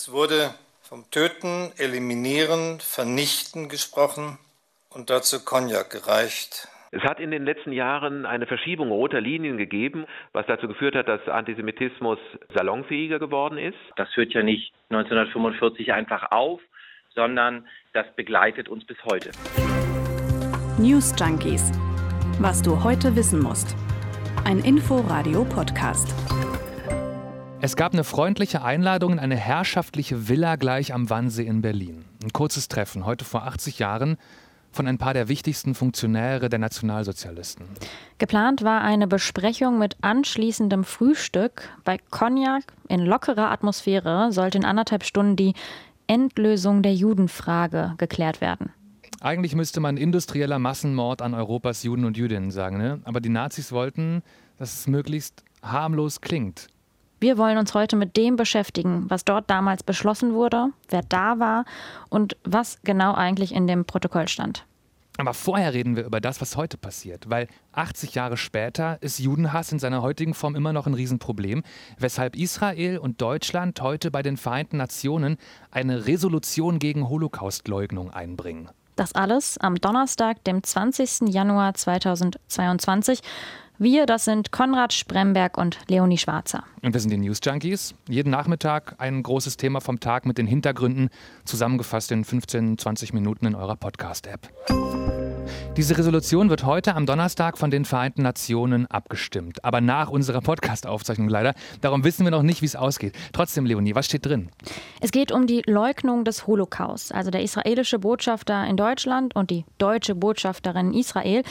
Es wurde vom Töten, Eliminieren, Vernichten gesprochen und dazu Cognac gereicht. Es hat in den letzten Jahren eine Verschiebung roter Linien gegeben, was dazu geführt hat, dass Antisemitismus salonfähiger geworden ist. Das hört ja nicht 1945 einfach auf, sondern das begleitet uns bis heute. News Junkies. Was du heute wissen musst. Ein Info-Radio-Podcast. Es gab eine freundliche Einladung in eine herrschaftliche Villa gleich am Wannsee in Berlin. Ein kurzes Treffen, heute vor 80 Jahren, von ein paar der wichtigsten Funktionäre der Nationalsozialisten. Geplant war eine Besprechung mit anschließendem Frühstück. Bei Cognac in lockerer Atmosphäre sollte in anderthalb Stunden die Endlösung der Judenfrage geklärt werden. Eigentlich müsste man industrieller Massenmord an Europas Juden und Jüdinnen sagen, ne? aber die Nazis wollten, dass es möglichst harmlos klingt. Wir wollen uns heute mit dem beschäftigen, was dort damals beschlossen wurde, wer da war und was genau eigentlich in dem Protokoll stand. Aber vorher reden wir über das, was heute passiert, weil 80 Jahre später ist Judenhass in seiner heutigen Form immer noch ein Riesenproblem, weshalb Israel und Deutschland heute bei den Vereinten Nationen eine Resolution gegen Holocaustleugnung einbringen. Das alles am Donnerstag, dem 20. Januar 2022. Wir, das sind Konrad Spremberg und Leonie Schwarzer. Und wir sind die News Junkies. Jeden Nachmittag ein großes Thema vom Tag mit den Hintergründen, zusammengefasst in 15, 20 Minuten in eurer Podcast-App. Diese Resolution wird heute am Donnerstag von den Vereinten Nationen abgestimmt. Aber nach unserer Podcast-Aufzeichnung leider. Darum wissen wir noch nicht, wie es ausgeht. Trotzdem, Leonie, was steht drin? Es geht um die Leugnung des Holocaust. Also der israelische Botschafter in Deutschland und die deutsche Botschafterin in Israel,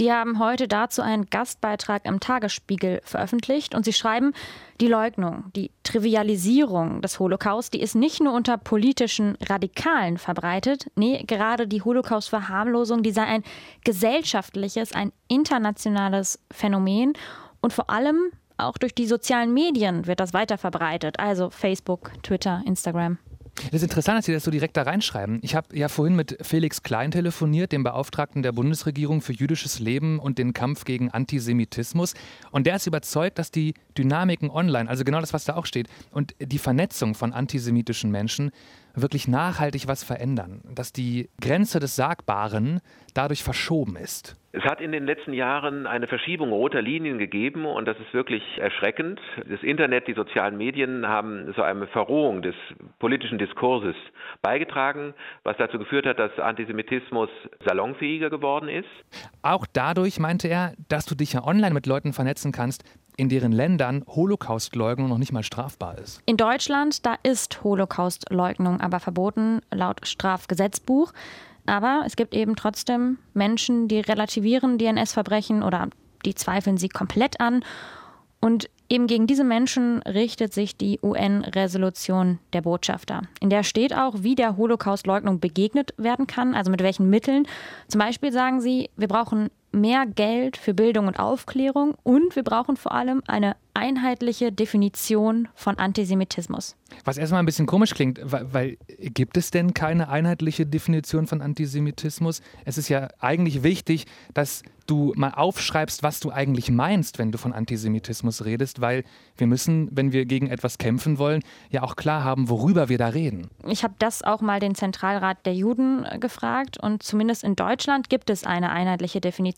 die haben heute dazu einen Gastbeitrag im Tagesspiegel veröffentlicht. Und sie schreiben, die Leugnung, die Trivialisierung des Holocaust, die ist nicht nur unter politischen Radikalen verbreitet. Nee, gerade die Holocaust-Verharmlosung, die sei ein gesellschaftliches, ein internationales Phänomen. Und vor allem auch durch die sozialen Medien wird das weiter verbreitet. Also Facebook, Twitter, Instagram. Das ist interessant, dass Sie das so direkt da reinschreiben. Ich habe ja vorhin mit Felix Klein telefoniert, dem Beauftragten der Bundesregierung für jüdisches Leben und den Kampf gegen Antisemitismus. Und der ist überzeugt, dass die Dynamiken online, also genau das, was da auch steht, und die Vernetzung von antisemitischen Menschen wirklich nachhaltig was verändern. Dass die Grenze des Sagbaren dadurch verschoben ist. Es hat in den letzten Jahren eine Verschiebung roter Linien gegeben und das ist wirklich erschreckend. Das Internet, die sozialen Medien haben so eine Verrohung des politischen Diskurses beigetragen, was dazu geführt hat, dass Antisemitismus salonfähiger geworden ist. Auch dadurch meinte er, dass du dich ja online mit Leuten vernetzen kannst, in deren Ländern Holocaustleugnung noch nicht mal strafbar ist. In Deutschland, da ist Holocaustleugnung aber verboten laut Strafgesetzbuch. Aber es gibt eben trotzdem Menschen, die relativieren die NS-Verbrechen oder die zweifeln sie komplett an. Und eben gegen diese Menschen richtet sich die UN-Resolution der Botschafter. In der steht auch, wie der Holocaust-Leugnung begegnet werden kann, also mit welchen Mitteln. Zum Beispiel sagen sie, wir brauchen mehr Geld für Bildung und Aufklärung und wir brauchen vor allem eine einheitliche Definition von Antisemitismus. Was erstmal ein bisschen komisch klingt, weil, weil, gibt es denn keine einheitliche Definition von Antisemitismus? Es ist ja eigentlich wichtig, dass du mal aufschreibst, was du eigentlich meinst, wenn du von Antisemitismus redest, weil wir müssen, wenn wir gegen etwas kämpfen wollen, ja auch klar haben, worüber wir da reden. Ich habe das auch mal den Zentralrat der Juden äh, gefragt und zumindest in Deutschland gibt es eine einheitliche Definition.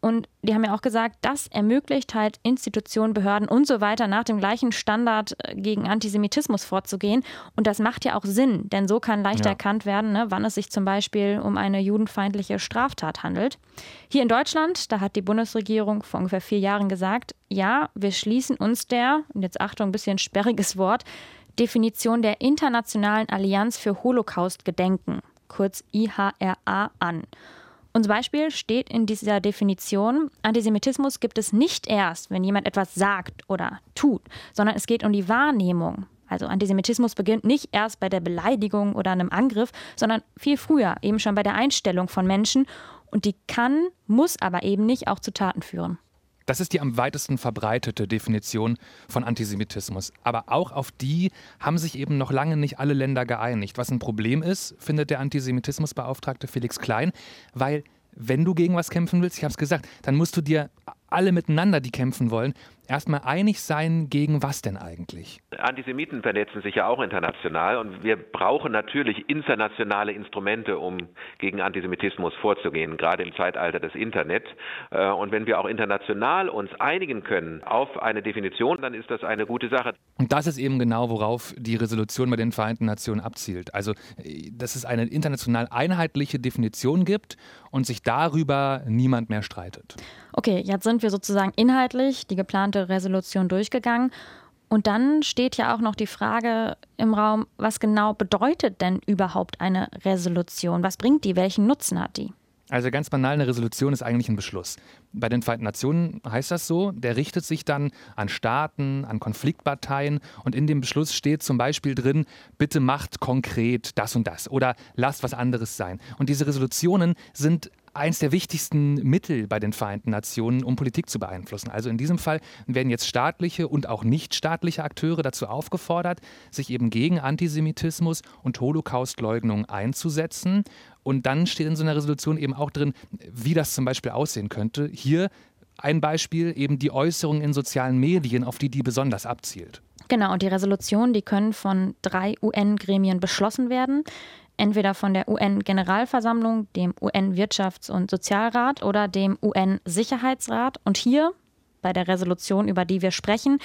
Und die haben ja auch gesagt, das ermöglicht halt Institutionen, Behörden und so weiter nach dem gleichen Standard äh, gegen Antisemitismus vorzugehen. Und das macht ja auch Sinn, denn so kann leicht ja. erkannt werden, ne, wann es sich zum Beispiel um eine judenfeindliche Straftat handelt. Hier in Deutschland, da hat die Bundesregierung vor ungefähr vier Jahren gesagt, ja, wir schließen uns der, und jetzt Achtung, ein bisschen sperriges Wort, Definition der Internationalen Allianz für Holocaust-Gedenken, kurz IHRA, an. Und zum Beispiel steht in dieser Definition, Antisemitismus gibt es nicht erst, wenn jemand etwas sagt oder tut, sondern es geht um die Wahrnehmung. Also Antisemitismus beginnt nicht erst bei der Beleidigung oder einem Angriff, sondern viel früher, eben schon bei der Einstellung von Menschen. Und die kann, muss aber eben nicht auch zu Taten führen. Das ist die am weitesten verbreitete Definition von Antisemitismus. Aber auch auf die haben sich eben noch lange nicht alle Länder geeinigt. Was ein Problem ist, findet der Antisemitismusbeauftragte Felix Klein, weil wenn du gegen was kämpfen willst, ich habe es gesagt, dann musst du dir alle miteinander, die kämpfen wollen, erstmal einig sein, gegen was denn eigentlich? Antisemiten vernetzen sich ja auch international und wir brauchen natürlich internationale Instrumente, um gegen Antisemitismus vorzugehen, gerade im Zeitalter des Internet. Äh, und wenn wir auch international uns einigen können auf eine Definition, dann ist das eine gute Sache. Und das ist eben genau, worauf die Resolution bei den Vereinten Nationen abzielt. Also, äh, dass es eine international einheitliche Definition gibt und sich darüber niemand mehr streitet. Okay, jetzt sind wir sozusagen inhaltlich die geplante Resolution durchgegangen. Und dann steht ja auch noch die Frage im Raum, was genau bedeutet denn überhaupt eine Resolution? Was bringt die? Welchen Nutzen hat die? Also ganz banal, eine Resolution ist eigentlich ein Beschluss. Bei den Vereinten Nationen heißt das so, der richtet sich dann an Staaten, an Konfliktparteien und in dem Beschluss steht zum Beispiel drin, bitte macht konkret das und das oder lasst was anderes sein. Und diese Resolutionen sind eines der wichtigsten Mittel bei den Vereinten Nationen, um Politik zu beeinflussen. Also in diesem Fall werden jetzt staatliche und auch nichtstaatliche Akteure dazu aufgefordert, sich eben gegen Antisemitismus und Holocaustleugnung einzusetzen. Und dann steht in so einer Resolution eben auch drin, wie das zum Beispiel aussehen könnte. Hier ein Beispiel eben die Äußerungen in sozialen Medien, auf die die besonders abzielt. Genau, und die Resolutionen, die können von drei UN-Gremien beschlossen werden entweder von der UN-Generalversammlung, dem UN-Wirtschafts- und Sozialrat oder dem UN-Sicherheitsrat. Und hier bei der Resolution, über die wir sprechen,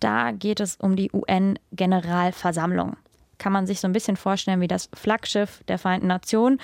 da geht es um die UN-Generalversammlung. Kann man sich so ein bisschen vorstellen wie das Flaggschiff der Vereinten Nationen.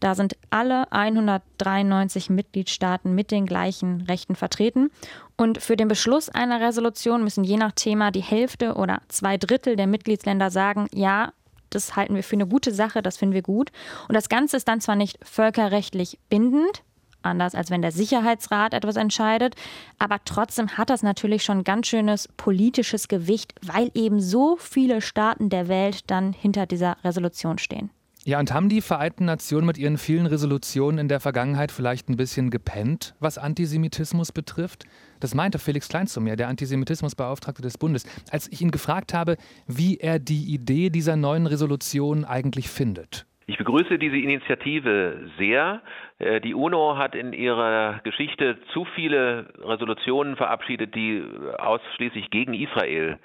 Da sind alle 193 Mitgliedstaaten mit den gleichen Rechten vertreten. Und für den Beschluss einer Resolution müssen je nach Thema die Hälfte oder zwei Drittel der Mitgliedsländer sagen, ja, das halten wir für eine gute Sache, das finden wir gut. Und das Ganze ist dann zwar nicht völkerrechtlich bindend, anders als wenn der Sicherheitsrat etwas entscheidet, aber trotzdem hat das natürlich schon ganz schönes politisches Gewicht, weil eben so viele Staaten der Welt dann hinter dieser Resolution stehen. Ja, und haben die Vereinten Nationen mit ihren vielen Resolutionen in der Vergangenheit vielleicht ein bisschen gepennt, was Antisemitismus betrifft? Das meinte Felix Klein zu mir, der Antisemitismusbeauftragte des Bundes, als ich ihn gefragt habe, wie er die Idee dieser neuen Resolution eigentlich findet. Ich begrüße diese Initiative sehr. Äh, die UNO hat in ihrer Geschichte zu viele Resolutionen verabschiedet, die ausschließlich gegen Israel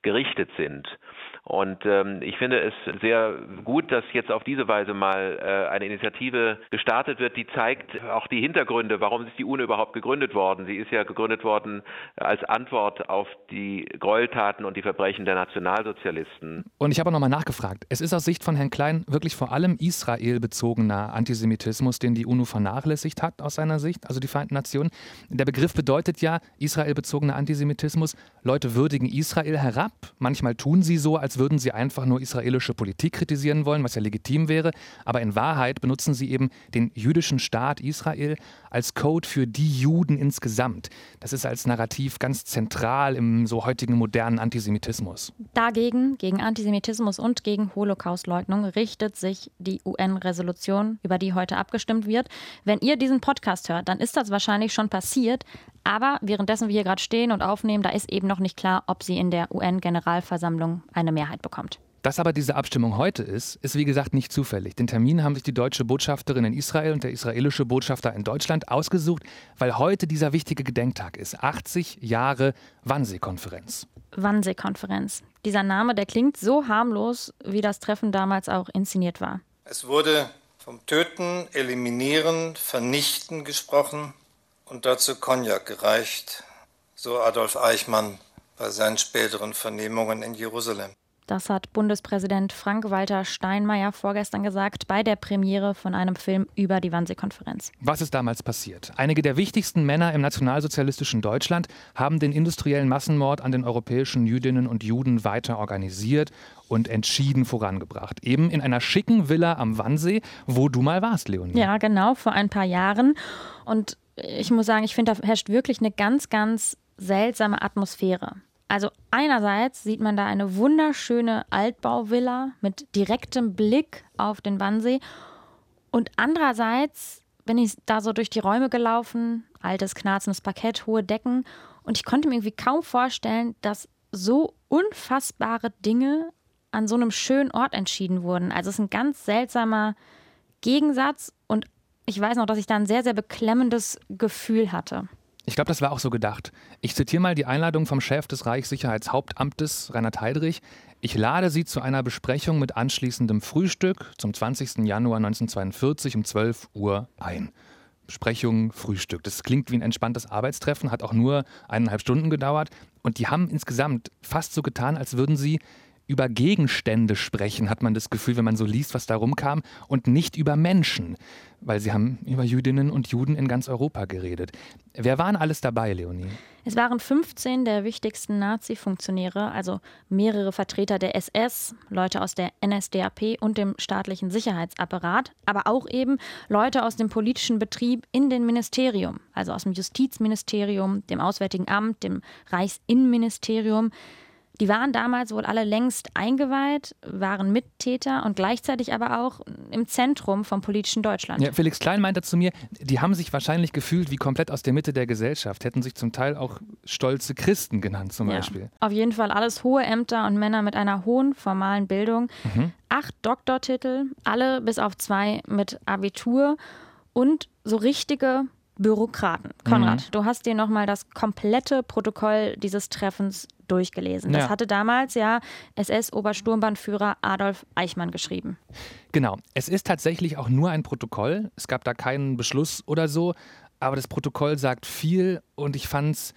gerichtet sind. Und ähm, ich finde es sehr gut, dass jetzt auf diese Weise mal äh, eine Initiative gestartet wird, die zeigt auch die Hintergründe, warum ist die UNO überhaupt gegründet worden. Sie ist ja gegründet worden als Antwort auf die Gräueltaten und die Verbrechen der Nationalsozialisten. Und ich habe nochmal nachgefragt. Es ist aus Sicht von Herrn Klein wirklich vor allem Israel-bezogener Antisemitismus, den die UNO vernachlässigt hat aus seiner Sicht, also die Vereinten Nationen. Der Begriff bedeutet ja Israel-bezogener Antisemitismus. Leute würdigen Israel herab. Manchmal tun sie so, als würden sie einfach nur israelische Politik kritisieren wollen, was ja legitim wäre. Aber in Wahrheit benutzen sie eben den jüdischen Staat Israel als Code für die Juden insgesamt. Das ist als Narrativ ganz zentral im so heutigen modernen Antisemitismus. Dagegen, gegen Antisemitismus und gegen Holocaustleugnung, richtet sich die UN-Resolution, über die heute abgestimmt wird. Wenn ihr diesen Podcast hört, dann ist das wahrscheinlich schon passiert. Aber währenddessen wir hier gerade stehen und aufnehmen, da ist eben noch nicht klar, ob sie in der UN-Generalversammlung eine Mehrheit bekommt. Dass aber diese Abstimmung heute ist, ist wie gesagt nicht zufällig. Den Termin haben sich die deutsche Botschafterin in Israel und der israelische Botschafter in Deutschland ausgesucht, weil heute dieser wichtige Gedenktag ist. 80 Jahre Wannsee-Konferenz. Wannsee-Konferenz. Dieser Name, der klingt so harmlos, wie das Treffen damals auch inszeniert war. Es wurde vom Töten, Eliminieren, Vernichten gesprochen und dazu Cognac gereicht, so Adolf Eichmann bei seinen späteren Vernehmungen in Jerusalem. Das hat Bundespräsident Frank-Walter Steinmeier vorgestern gesagt bei der Premiere von einem Film über die Wannsee-Konferenz. Was ist damals passiert? Einige der wichtigsten Männer im nationalsozialistischen Deutschland haben den industriellen Massenmord an den europäischen Jüdinnen und Juden weiter organisiert und entschieden vorangebracht. Eben in einer schicken Villa am Wannsee, wo du mal warst, Leonie. Ja, genau, vor ein paar Jahren. Und ich muss sagen, ich finde, da herrscht wirklich eine ganz, ganz seltsame Atmosphäre. Also einerseits sieht man da eine wunderschöne Altbauvilla mit direktem Blick auf den Wannsee und andererseits bin ich da so durch die Räume gelaufen, altes knarzendes Parkett, hohe Decken und ich konnte mir irgendwie kaum vorstellen, dass so unfassbare Dinge an so einem schönen Ort entschieden wurden. Also es ist ein ganz seltsamer Gegensatz und ich weiß noch, dass ich da ein sehr, sehr beklemmendes Gefühl hatte. Ich glaube, das war auch so gedacht. Ich zitiere mal die Einladung vom Chef des Reichssicherheitshauptamtes, Reinhard Heydrich. Ich lade Sie zu einer Besprechung mit anschließendem Frühstück zum 20. Januar 1942 um 12 Uhr ein. Besprechung, Frühstück. Das klingt wie ein entspanntes Arbeitstreffen, hat auch nur eineinhalb Stunden gedauert. Und die haben insgesamt fast so getan, als würden sie über Gegenstände sprechen, hat man das Gefühl, wenn man so liest, was da rumkam, und nicht über Menschen, weil sie haben über Jüdinnen und Juden in ganz Europa geredet. Wer waren alles dabei, Leonie? Es waren 15 der wichtigsten Nazi-Funktionäre, also mehrere Vertreter der SS, Leute aus der NSDAP und dem staatlichen Sicherheitsapparat, aber auch eben Leute aus dem politischen Betrieb in den Ministerium, also aus dem Justizministerium, dem Auswärtigen Amt, dem Reichsinnenministerium. Die waren damals wohl alle längst eingeweiht, waren Mittäter und gleichzeitig aber auch im Zentrum vom politischen Deutschland. Ja, Felix Klein meinte zu mir, die haben sich wahrscheinlich gefühlt wie komplett aus der Mitte der Gesellschaft, hätten sich zum Teil auch stolze Christen genannt zum ja. Beispiel. Auf jeden Fall alles hohe Ämter und Männer mit einer hohen formalen Bildung. Mhm. Acht Doktortitel, alle bis auf zwei mit Abitur und so richtige Bürokraten. Konrad, mhm. du hast dir nochmal das komplette Protokoll dieses Treffens durchgelesen. Das ja. hatte damals ja SS-Obersturmbannführer Adolf Eichmann geschrieben. Genau. Es ist tatsächlich auch nur ein Protokoll. Es gab da keinen Beschluss oder so. Aber das Protokoll sagt viel und ich fand es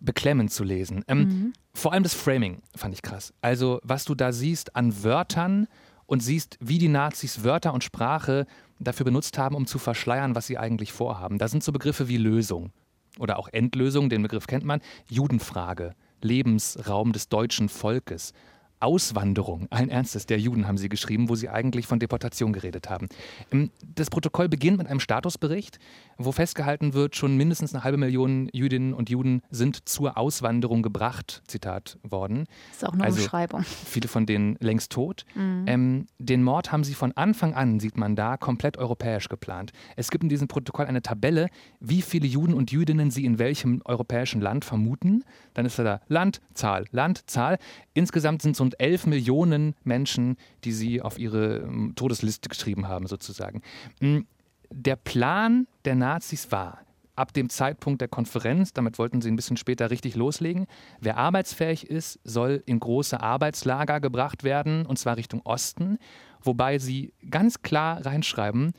beklemmend zu lesen. Ähm, mhm. Vor allem das Framing fand ich krass. Also, was du da siehst an Wörtern und siehst, wie die Nazis Wörter und Sprache dafür benutzt haben, um zu verschleiern, was sie eigentlich vorhaben. Da sind so Begriffe wie Lösung oder auch Endlösung, den Begriff kennt man, Judenfrage, Lebensraum des deutschen Volkes. Auswanderung, allen Ernstes, der Juden haben sie geschrieben, wo sie eigentlich von Deportation geredet haben. Das Protokoll beginnt mit einem Statusbericht, wo festgehalten wird, schon mindestens eine halbe Million Jüdinnen und Juden sind zur Auswanderung gebracht, Zitat worden. Das ist auch eine also Umschreibung. Viele von denen längst tot. Mhm. Ähm, den Mord haben sie von Anfang an, sieht man da, komplett europäisch geplant. Es gibt in diesem Protokoll eine Tabelle, wie viele Juden und Jüdinnen sie in welchem europäischen Land vermuten. Dann ist da Land, Zahl, Land, Zahl. Insgesamt sind es rund 11 Millionen Menschen, die sie auf ihre ähm, Todesliste geschrieben haben, sozusagen. Mm, der Plan der Nazis war, ab dem Zeitpunkt der Konferenz, damit wollten sie ein bisschen später richtig loslegen, wer arbeitsfähig ist, soll in große Arbeitslager gebracht werden, und zwar Richtung Osten, wobei sie ganz klar reinschreiben,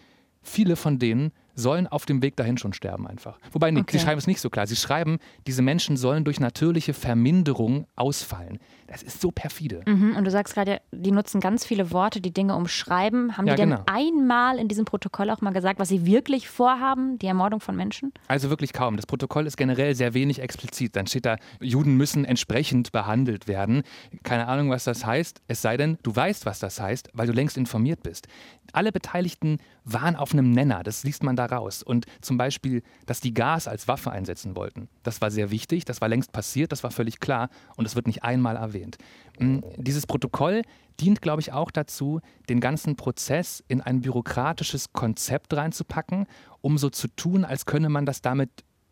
viele von denen sollen auf dem Weg dahin schon sterben einfach. Wobei, nee, okay. sie schreiben es nicht so klar. Sie schreiben, diese Menschen sollen durch natürliche Verminderung ausfallen. Das ist so perfide. Mhm, und du sagst gerade, die nutzen ganz viele Worte, die Dinge umschreiben. Haben ja, die denn genau. einmal in diesem Protokoll auch mal gesagt, was sie wirklich vorhaben, die Ermordung von Menschen? Also wirklich kaum. Das Protokoll ist generell sehr wenig explizit. Dann steht da, Juden müssen entsprechend behandelt werden. Keine Ahnung, was das heißt. Es sei denn, du weißt, was das heißt, weil du längst informiert bist. Alle Beteiligten waren auf einem Nenner. Das liest man da raus. Und zum Beispiel, dass die Gas als Waffe einsetzen wollten. Das war sehr wichtig. Das war längst passiert. Das war völlig klar. Und es wird nicht einmal erwähnt. Mm, dieses Protokoll dient, glaube ich, auch dazu, den ganzen Prozess in ein bürokratisches Konzept reinzupacken, um so zu tun, als könne man das damit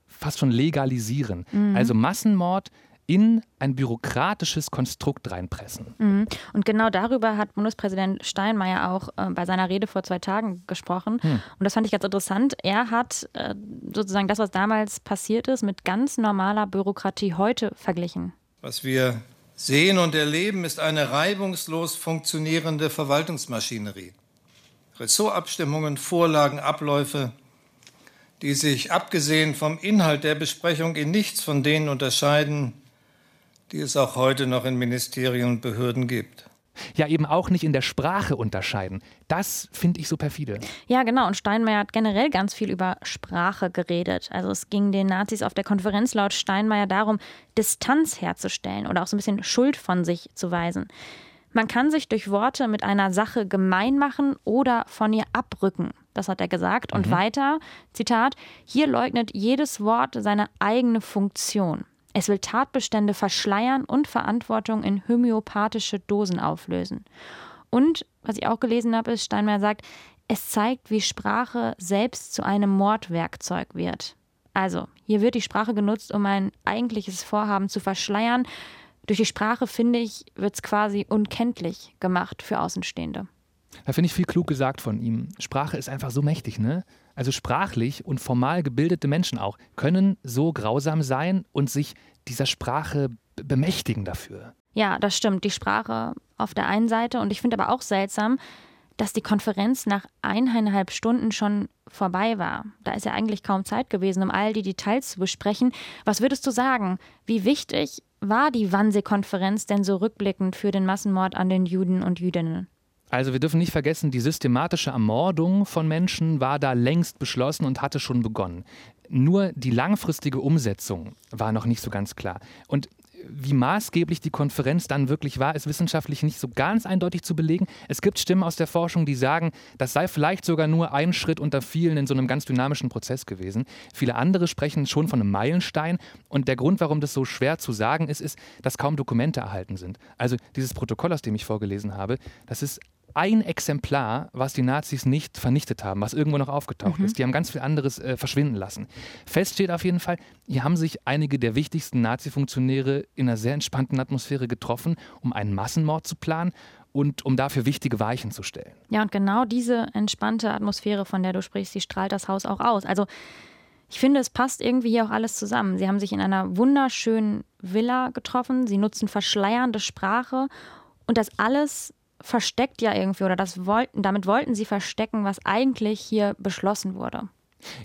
fast schon legalisieren. Mhm. Also Massenmord in ein bürokratisches Konstrukt reinpressen. Mhm. Und genau darüber hat Bundespräsident Steinmeier auch äh, bei seiner Rede vor zwei Tagen gesprochen. Mhm. Und das fand ich ganz interessant. Er hat äh, sozusagen das, was damals passiert ist, mit ganz normaler Bürokratie heute verglichen. Was wir Sehen und Erleben ist eine reibungslos funktionierende Verwaltungsmaschinerie. Ressortabstimmungen, Vorlagen, Abläufe, die sich abgesehen vom Inhalt der Besprechung in nichts von denen unterscheiden, die es auch heute noch in Ministerien und Behörden gibt ja eben auch nicht in der Sprache unterscheiden. Das finde ich so perfide. Ja, genau. Und Steinmeier hat generell ganz viel über Sprache geredet. Also es ging den Nazis auf der Konferenz laut Steinmeier darum, Distanz herzustellen oder auch so ein bisschen Schuld von sich zu weisen. Man kann sich durch Worte mit einer Sache gemein machen oder von ihr abrücken. Das hat er gesagt. Und mhm. weiter, Zitat, hier leugnet jedes Wort seine eigene Funktion. Es will Tatbestände verschleiern und Verantwortung in homöopathische Dosen auflösen. Und, was ich auch gelesen habe, ist, Steinmeier sagt, es zeigt, wie Sprache selbst zu einem Mordwerkzeug wird. Also, hier wird die Sprache genutzt, um ein eigentliches Vorhaben zu verschleiern. Durch die Sprache, finde ich, wird es quasi unkenntlich gemacht für Außenstehende. Da finde ich viel klug gesagt von ihm. Sprache ist einfach so mächtig, ne? Also sprachlich und formal gebildete Menschen auch können so grausam sein und sich dieser Sprache bemächtigen dafür. Ja, das stimmt. Die Sprache auf der einen Seite und ich finde aber auch seltsam, dass die Konferenz nach eineinhalb Stunden schon vorbei war. Da ist ja eigentlich kaum Zeit gewesen, um all die Details zu besprechen. Was würdest du sagen? Wie wichtig war die Wannsee-Konferenz denn so rückblickend für den Massenmord an den Juden und Jüdinnen? Also wir dürfen nicht vergessen, die systematische Ermordung von Menschen war da längst beschlossen und hatte schon begonnen. Nur die langfristige Umsetzung war noch nicht so ganz klar. Und wie maßgeblich die Konferenz dann wirklich war, ist wissenschaftlich nicht so ganz eindeutig zu belegen. Es gibt Stimmen aus der Forschung, die sagen, das sei vielleicht sogar nur ein Schritt unter vielen in so einem ganz dynamischen Prozess gewesen. Viele andere sprechen schon von einem Meilenstein. Und der Grund, warum das so schwer zu sagen ist, ist, dass kaum Dokumente erhalten sind. Also dieses Protokoll, aus dem ich vorgelesen habe, das ist ein Exemplar, was die Nazis nicht vernichtet haben, was irgendwo noch aufgetaucht mhm. ist. Die haben ganz viel anderes äh, verschwinden lassen. Fest steht auf jeden Fall, hier haben sich einige der wichtigsten Nazi-Funktionäre in einer sehr entspannten Atmosphäre getroffen, um einen Massenmord zu planen und um dafür wichtige Weichen zu stellen. Ja, und genau diese entspannte Atmosphäre, von der du sprichst, die strahlt das Haus auch aus. Also ich finde, es passt irgendwie hier auch alles zusammen. Sie haben sich in einer wunderschönen Villa getroffen, sie nutzen verschleiernde Sprache und das alles versteckt ja irgendwie oder das wollten, damit wollten sie verstecken, was eigentlich hier beschlossen wurde.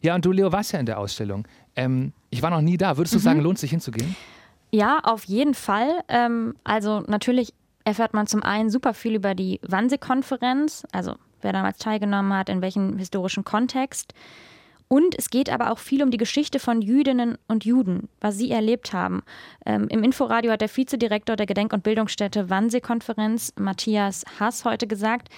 Ja, und du, Leo, warst ja in der Ausstellung. Ähm, ich war noch nie da. Würdest du mhm. sagen, lohnt sich hinzugehen? Ja, auf jeden Fall. Ähm, also natürlich erfährt man zum einen super viel über die Wannsee-Konferenz, also wer damals teilgenommen hat, in welchem historischen Kontext. Und es geht aber auch viel um die Geschichte von Jüdinnen und Juden, was sie erlebt haben. Ähm, Im Inforadio hat der Vizedirektor der Gedenk- und Bildungsstätte Wannsee-Konferenz, Matthias Haas, heute gesagt,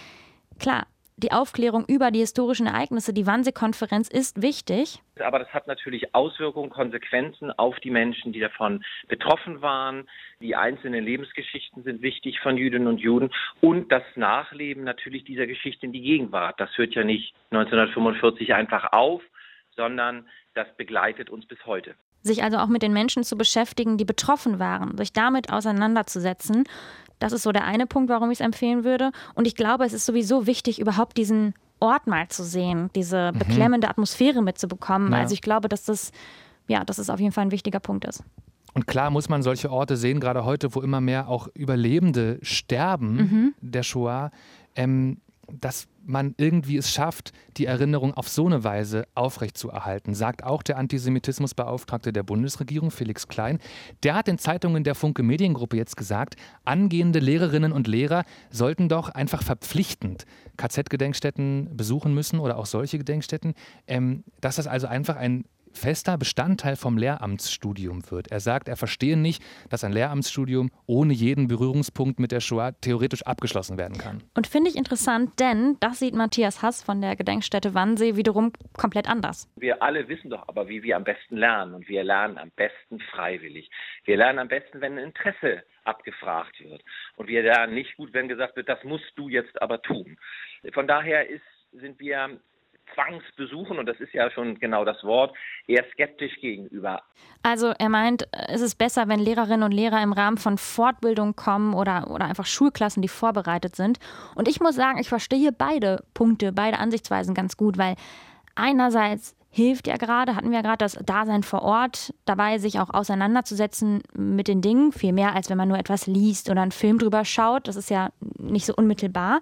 klar, die Aufklärung über die historischen Ereignisse, die Wannsee-Konferenz ist wichtig. Aber das hat natürlich Auswirkungen, Konsequenzen auf die Menschen, die davon betroffen waren. Die einzelnen Lebensgeschichten sind wichtig von Jüdinnen und Juden und das Nachleben natürlich dieser Geschichte in die Gegenwart. Das hört ja nicht 1945 einfach auf, sondern das begleitet uns bis heute. Sich also auch mit den Menschen zu beschäftigen, die betroffen waren, sich damit auseinanderzusetzen. Das ist so der eine Punkt, warum ich es empfehlen würde. Und ich glaube, es ist sowieso wichtig, überhaupt diesen Ort mal zu sehen, diese mhm. beklemmende Atmosphäre mitzubekommen. Ja. Also ich glaube, dass das, ja, dass es auf jeden Fall ein wichtiger Punkt ist. Und klar muss man solche Orte sehen, gerade heute, wo immer mehr auch Überlebende sterben mhm. der Shoah. Ähm, dass man irgendwie es schafft, die Erinnerung auf so eine Weise aufrechtzuerhalten, sagt auch der Antisemitismusbeauftragte der Bundesregierung, Felix Klein. Der hat in Zeitungen der Funke Mediengruppe jetzt gesagt, angehende Lehrerinnen und Lehrer sollten doch einfach verpflichtend KZ-Gedenkstätten besuchen müssen oder auch solche Gedenkstätten, ähm, dass das also einfach ein fester Bestandteil vom Lehramtsstudium wird. Er sagt, er verstehe nicht, dass ein Lehramtsstudium ohne jeden Berührungspunkt mit der Shoah theoretisch abgeschlossen werden kann. Und finde ich interessant, denn das sieht Matthias Hass von der Gedenkstätte Wannsee wiederum komplett anders. Wir alle wissen doch aber, wie wir am besten lernen. Und wir lernen am besten freiwillig. Wir lernen am besten, wenn ein Interesse abgefragt wird. Und wir lernen nicht gut, wenn gesagt wird, das musst du jetzt aber tun. Von daher ist, sind wir Zwangsbesuchen, und das ist ja schon genau das Wort, eher skeptisch gegenüber. Also er meint, es ist besser, wenn Lehrerinnen und Lehrer im Rahmen von Fortbildung kommen oder, oder einfach Schulklassen, die vorbereitet sind. Und ich muss sagen, ich verstehe beide Punkte, beide Ansichtsweisen ganz gut, weil einerseits hilft ja gerade, hatten wir ja gerade das Dasein vor Ort, dabei sich auch auseinanderzusetzen mit den Dingen, viel mehr als wenn man nur etwas liest oder einen Film drüber schaut. Das ist ja nicht so unmittelbar.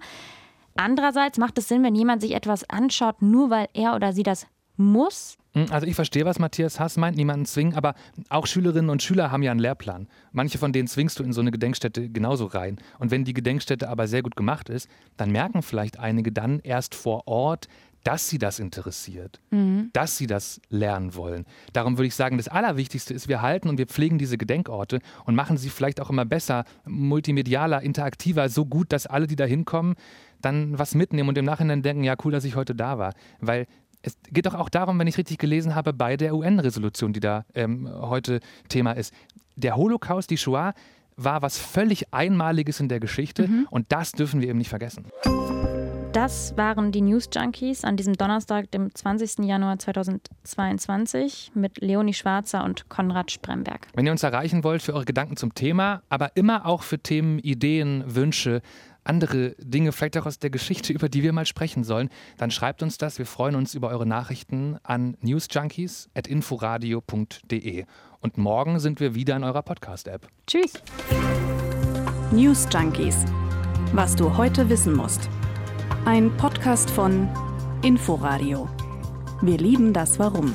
Andererseits macht es Sinn, wenn jemand sich etwas anschaut, nur weil er oder sie das muss? Hm, also ich verstehe, was Matthias Hass meint, niemanden zwingen, aber auch Schülerinnen und Schüler haben ja einen Lehrplan. Manche von denen zwingst du in so eine Gedenkstätte genauso rein. Und wenn die Gedenkstätte aber sehr gut gemacht ist, dann merken vielleicht einige dann erst vor Ort, dass sie das interessiert, mhm. dass sie das lernen wollen. Darum würde ich sagen, das Allerwichtigste ist, wir halten und wir pflegen diese Gedenkorte und machen sie vielleicht auch immer besser, multimedialer, interaktiver, so gut, dass alle, die da hinkommen, dann was mitnehmen und im Nachhinein denken, ja, cool, dass ich heute da war. Weil es geht doch auch darum, wenn ich richtig gelesen habe, bei der UN-Resolution, die da ähm, heute Thema ist. Der Holocaust, die Shoah, war was völlig Einmaliges in der Geschichte mhm. und das dürfen wir eben nicht vergessen. Das waren die News Junkies an diesem Donnerstag, dem 20. Januar 2022 mit Leonie Schwarzer und Konrad Spremberg. Wenn ihr uns erreichen wollt für eure Gedanken zum Thema, aber immer auch für Themen, Ideen, Wünsche, andere Dinge, vielleicht auch aus der Geschichte, über die wir mal sprechen sollen, dann schreibt uns das. Wir freuen uns über eure Nachrichten an newsjunkies.inforadio.de. Und morgen sind wir wieder in eurer Podcast-App. Tschüss. News Junkies. Was du heute wissen musst. Ein Podcast von Inforadio. Wir lieben das Warum.